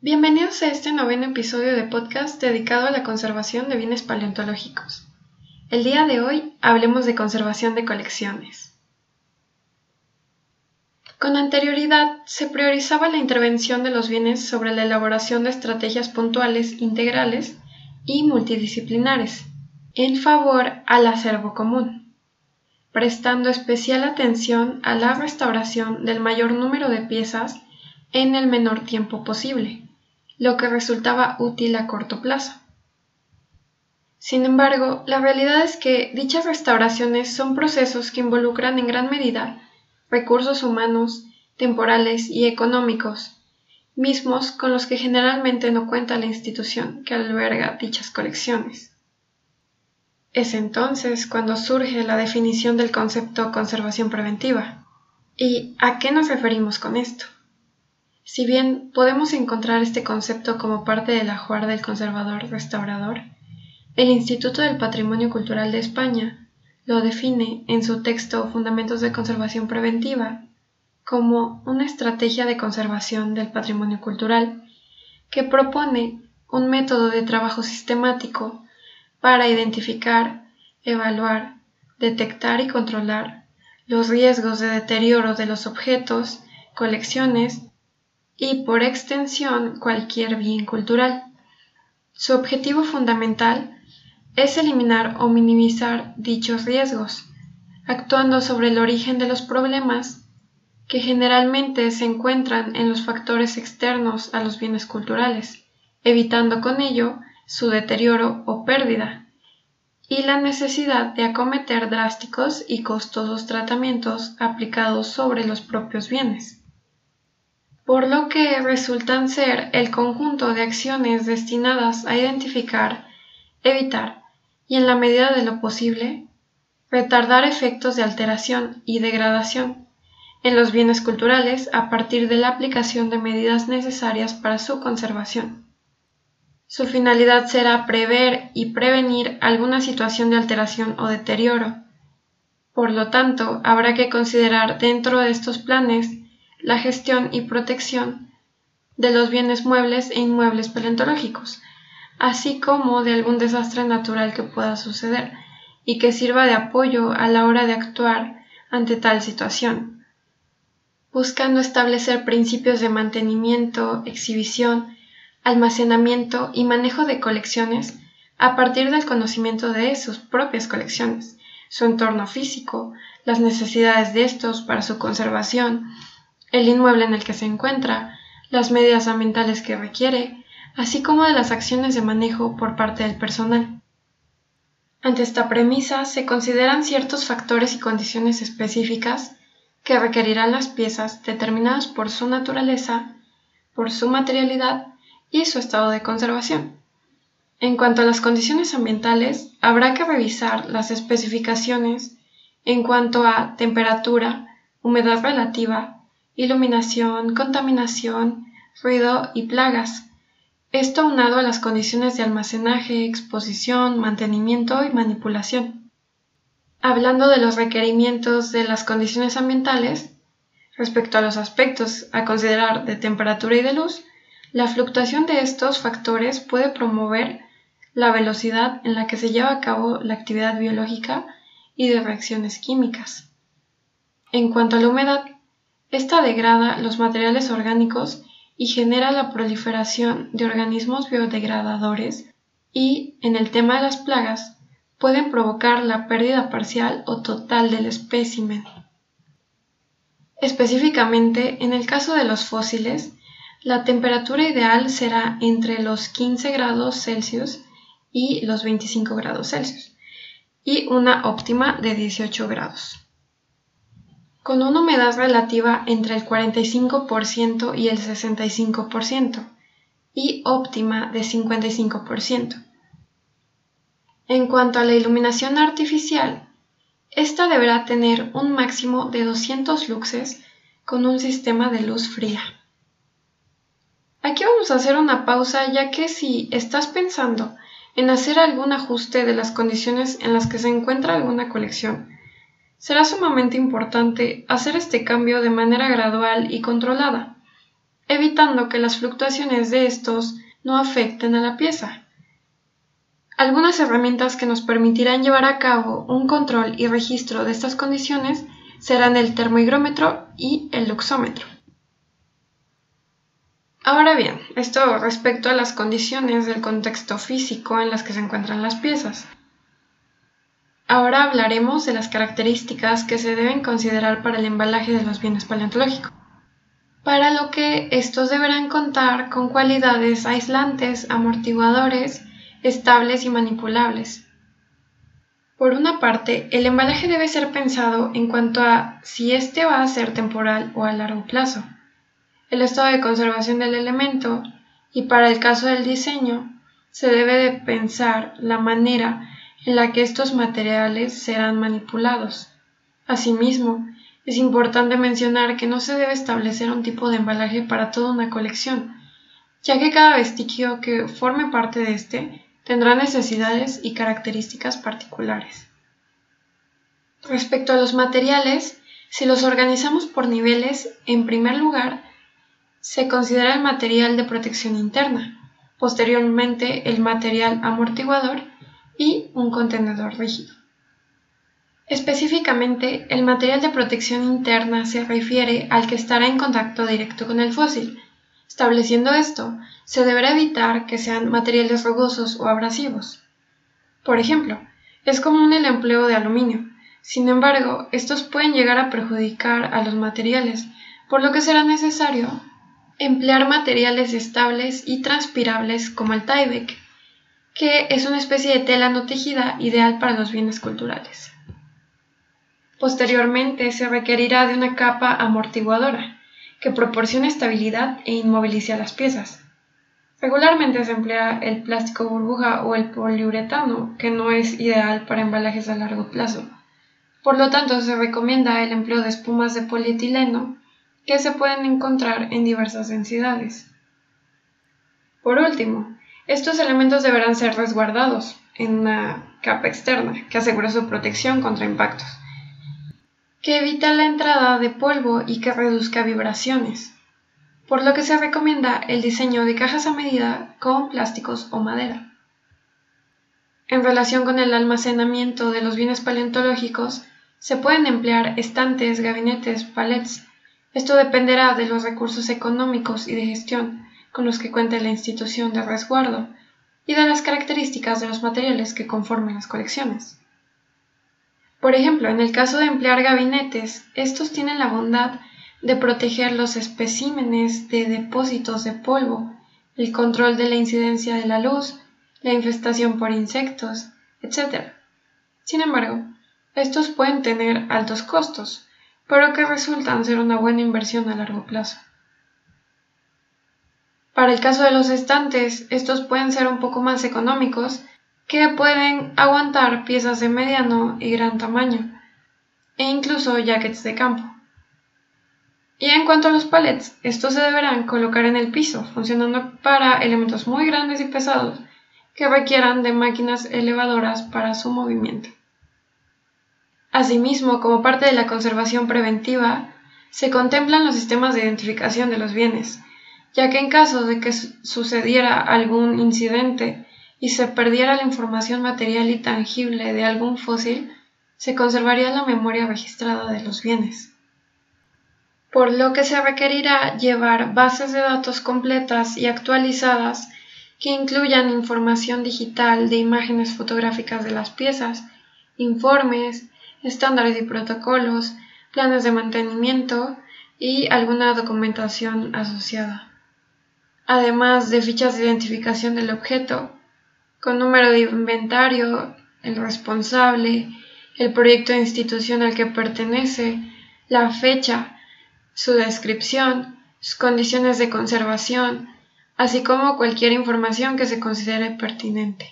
Bienvenidos a este noveno episodio de podcast dedicado a la conservación de bienes paleontológicos. El día de hoy hablemos de conservación de colecciones. Con anterioridad se priorizaba la intervención de los bienes sobre la elaboración de estrategias puntuales, integrales y multidisciplinares, en favor al acervo común, prestando especial atención a la restauración del mayor número de piezas en el menor tiempo posible lo que resultaba útil a corto plazo. Sin embargo, la realidad es que dichas restauraciones son procesos que involucran en gran medida recursos humanos, temporales y económicos, mismos con los que generalmente no cuenta la institución que alberga dichas colecciones. Es entonces cuando surge la definición del concepto conservación preventiva. ¿Y a qué nos referimos con esto? Si bien podemos encontrar este concepto como parte del ajuar del conservador restaurador, el Instituto del Patrimonio Cultural de España lo define en su texto Fundamentos de Conservación Preventiva como una estrategia de conservación del patrimonio cultural que propone un método de trabajo sistemático para identificar, evaluar, detectar y controlar los riesgos de deterioro de los objetos, colecciones y, por extensión, cualquier bien cultural. Su objetivo fundamental es eliminar o minimizar dichos riesgos, actuando sobre el origen de los problemas que generalmente se encuentran en los factores externos a los bienes culturales, evitando con ello su deterioro o pérdida, y la necesidad de acometer drásticos y costosos tratamientos aplicados sobre los propios bienes por lo que resultan ser el conjunto de acciones destinadas a identificar, evitar y, en la medida de lo posible, retardar efectos de alteración y degradación en los bienes culturales a partir de la aplicación de medidas necesarias para su conservación. Su finalidad será prever y prevenir alguna situación de alteración o deterioro. Por lo tanto, habrá que considerar dentro de estos planes la gestión y protección de los bienes muebles e inmuebles paleontológicos, así como de algún desastre natural que pueda suceder y que sirva de apoyo a la hora de actuar ante tal situación, buscando establecer principios de mantenimiento, exhibición, almacenamiento y manejo de colecciones a partir del conocimiento de sus propias colecciones, su entorno físico, las necesidades de estos para su conservación, el inmueble en el que se encuentra, las medidas ambientales que requiere, así como de las acciones de manejo por parte del personal. Ante esta premisa se consideran ciertos factores y condiciones específicas que requerirán las piezas determinadas por su naturaleza, por su materialidad y su estado de conservación. En cuanto a las condiciones ambientales, habrá que revisar las especificaciones en cuanto a temperatura, humedad relativa, iluminación, contaminación, ruido y plagas. Esto aunado a las condiciones de almacenaje, exposición, mantenimiento y manipulación. Hablando de los requerimientos de las condiciones ambientales, respecto a los aspectos a considerar de temperatura y de luz, la fluctuación de estos factores puede promover la velocidad en la que se lleva a cabo la actividad biológica y de reacciones químicas. En cuanto a la humedad, esta degrada los materiales orgánicos y genera la proliferación de organismos biodegradadores y, en el tema de las plagas, pueden provocar la pérdida parcial o total del espécimen. Específicamente, en el caso de los fósiles, la temperatura ideal será entre los 15 grados Celsius y los 25 grados Celsius, y una óptima de 18 grados con una humedad relativa entre el 45% y el 65% y óptima de 55%. En cuanto a la iluminación artificial, esta deberá tener un máximo de 200 luxes con un sistema de luz fría. Aquí vamos a hacer una pausa ya que si estás pensando en hacer algún ajuste de las condiciones en las que se encuentra alguna colección, será sumamente importante hacer este cambio de manera gradual y controlada, evitando que las fluctuaciones de estos no afecten a la pieza. Algunas herramientas que nos permitirán llevar a cabo un control y registro de estas condiciones serán el termohigrómetro y el luxómetro. Ahora bien, esto respecto a las condiciones del contexto físico en las que se encuentran las piezas. Ahora hablaremos de las características que se deben considerar para el embalaje de los bienes paleontológicos, para lo que estos deberán contar con cualidades aislantes, amortiguadores, estables y manipulables. Por una parte, el embalaje debe ser pensado en cuanto a si éste va a ser temporal o a largo plazo, el estado de conservación del elemento y para el caso del diseño, se debe de pensar la manera en la que estos materiales serán manipulados. Asimismo, es importante mencionar que no se debe establecer un tipo de embalaje para toda una colección, ya que cada vestigio que forme parte de este tendrá necesidades y características particulares. Respecto a los materiales, si los organizamos por niveles, en primer lugar, se considera el material de protección interna, posteriormente el material amortiguador y un contenedor rígido. Específicamente, el material de protección interna se refiere al que estará en contacto directo con el fósil, Estableciendo esto, se deberá evitar que sean materiales rugosos o abrasivos. Por ejemplo, es común el empleo de aluminio. Sin embargo, estos pueden llegar a perjudicar a los materiales, por lo que será necesario emplear materiales estables y transpirables como el Tyvek, que es una especie de tela no tejida ideal para los bienes culturales. Posteriormente se requerirá de una capa amortiguadora, que proporciona estabilidad e inmoviliza las piezas. Regularmente se emplea el plástico burbuja o el poliuretano, que no es ideal para embalajes a largo plazo. Por lo tanto, se recomienda el empleo de espumas de polietileno, que se pueden encontrar en diversas densidades. Por último, estos elementos deberán ser resguardados en una capa externa que asegure su protección contra impactos que evita la entrada de polvo y que reduzca vibraciones, por lo que se recomienda el diseño de cajas a medida con plásticos o madera. En relación con el almacenamiento de los bienes paleontológicos, se pueden emplear estantes, gabinetes, palets. Esto dependerá de los recursos económicos y de gestión con los que cuente la institución de resguardo y de las características de los materiales que conformen las colecciones. Por ejemplo, en el caso de emplear gabinetes, estos tienen la bondad de proteger los especímenes de depósitos de polvo, el control de la incidencia de la luz, la infestación por insectos, etc. Sin embargo, estos pueden tener altos costos, pero que resultan ser una buena inversión a largo plazo. Para el caso de los estantes, estos pueden ser un poco más económicos que pueden aguantar piezas de mediano y gran tamaño, e incluso jackets de campo. Y en cuanto a los palets, estos se deberán colocar en el piso, funcionando para elementos muy grandes y pesados que requieran de máquinas elevadoras para su movimiento. Asimismo, como parte de la conservación preventiva, se contemplan los sistemas de identificación de los bienes, ya que en caso de que sucediera algún incidente y se perdiera la información material y tangible de algún fósil, se conservaría la memoria registrada de los bienes. Por lo que se requerirá llevar bases de datos completas y actualizadas que incluyan información digital de imágenes fotográficas de las piezas, informes, estándares y protocolos, planes de mantenimiento y alguna documentación asociada. Además de fichas de identificación del objeto, con número de inventario, el responsable, el proyecto de institución al que pertenece, la fecha, su descripción, sus condiciones de conservación, así como cualquier información que se considere pertinente.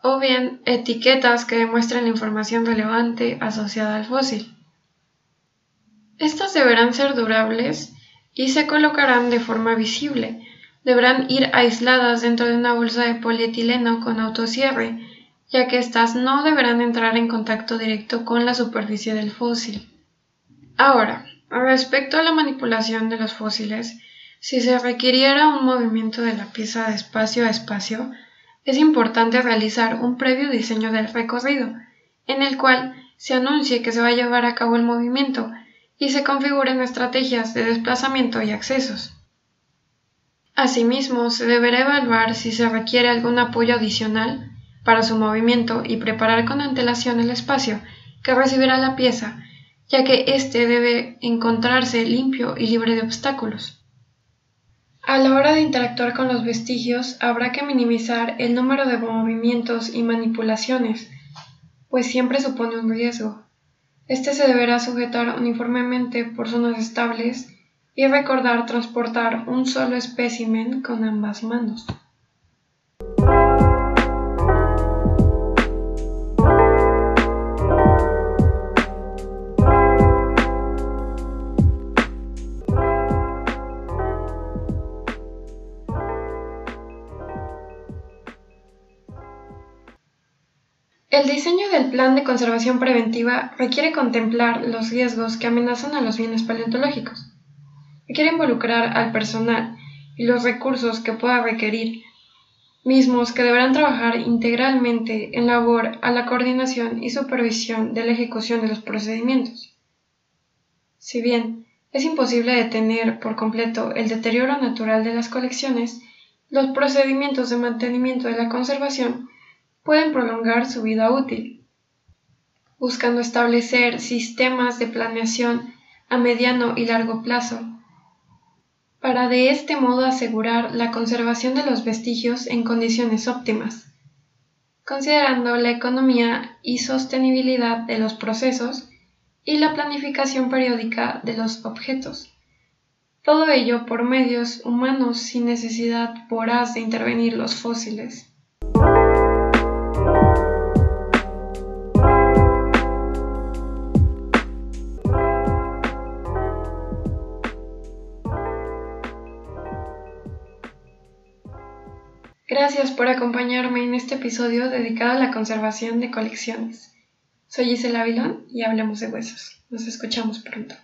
O bien etiquetas que demuestren la información relevante asociada al fósil. Estas deberán ser durables y se colocarán de forma visible, deberán ir aisladas dentro de una bolsa de polietileno con autocierre, ya que éstas no deberán entrar en contacto directo con la superficie del fósil. Ahora, respecto a la manipulación de los fósiles, Si se requiriera un movimiento de la pieza de espacio a espacio, es importante realizar un previo diseño del recorrido, en el cual se anuncie que se va a llevar a cabo el movimiento y se configuren estrategias de desplazamiento y accesos. Asimismo, se deberá evaluar si se requiere algún apoyo adicional para su movimiento y preparar con antelación el espacio que recibirá la pieza, ya que éste debe encontrarse limpio y libre de obstáculos. A la hora de interactuar con los vestigios habrá que minimizar el número de movimientos y manipulaciones, pues siempre supone un riesgo. Este se deberá sujetar uniformemente por zonas estables y recordar transportar un solo espécimen con ambas manos. El diseño del plan de conservación preventiva requiere contemplar los riesgos que amenazan a los bienes paleontológicos. Requiere involucrar al personal y los recursos que pueda requerir, mismos que deberán trabajar integralmente en labor a la coordinación y supervisión de la ejecución de los procedimientos. Si bien es imposible detener por completo el deterioro natural de las colecciones, los procedimientos de mantenimiento de la conservación pueden prolongar su vida útil, buscando establecer sistemas de planeación a mediano y largo plazo, para de este modo asegurar la conservación de los vestigios en condiciones óptimas, considerando la economía y sostenibilidad de los procesos y la planificación periódica de los objetos. Todo ello por medios humanos sin necesidad voraz de intervenir los fósiles. Gracias por acompañarme en este episodio dedicado a la conservación de colecciones. Soy Gisela Vilón y hablemos de huesos. Nos escuchamos pronto.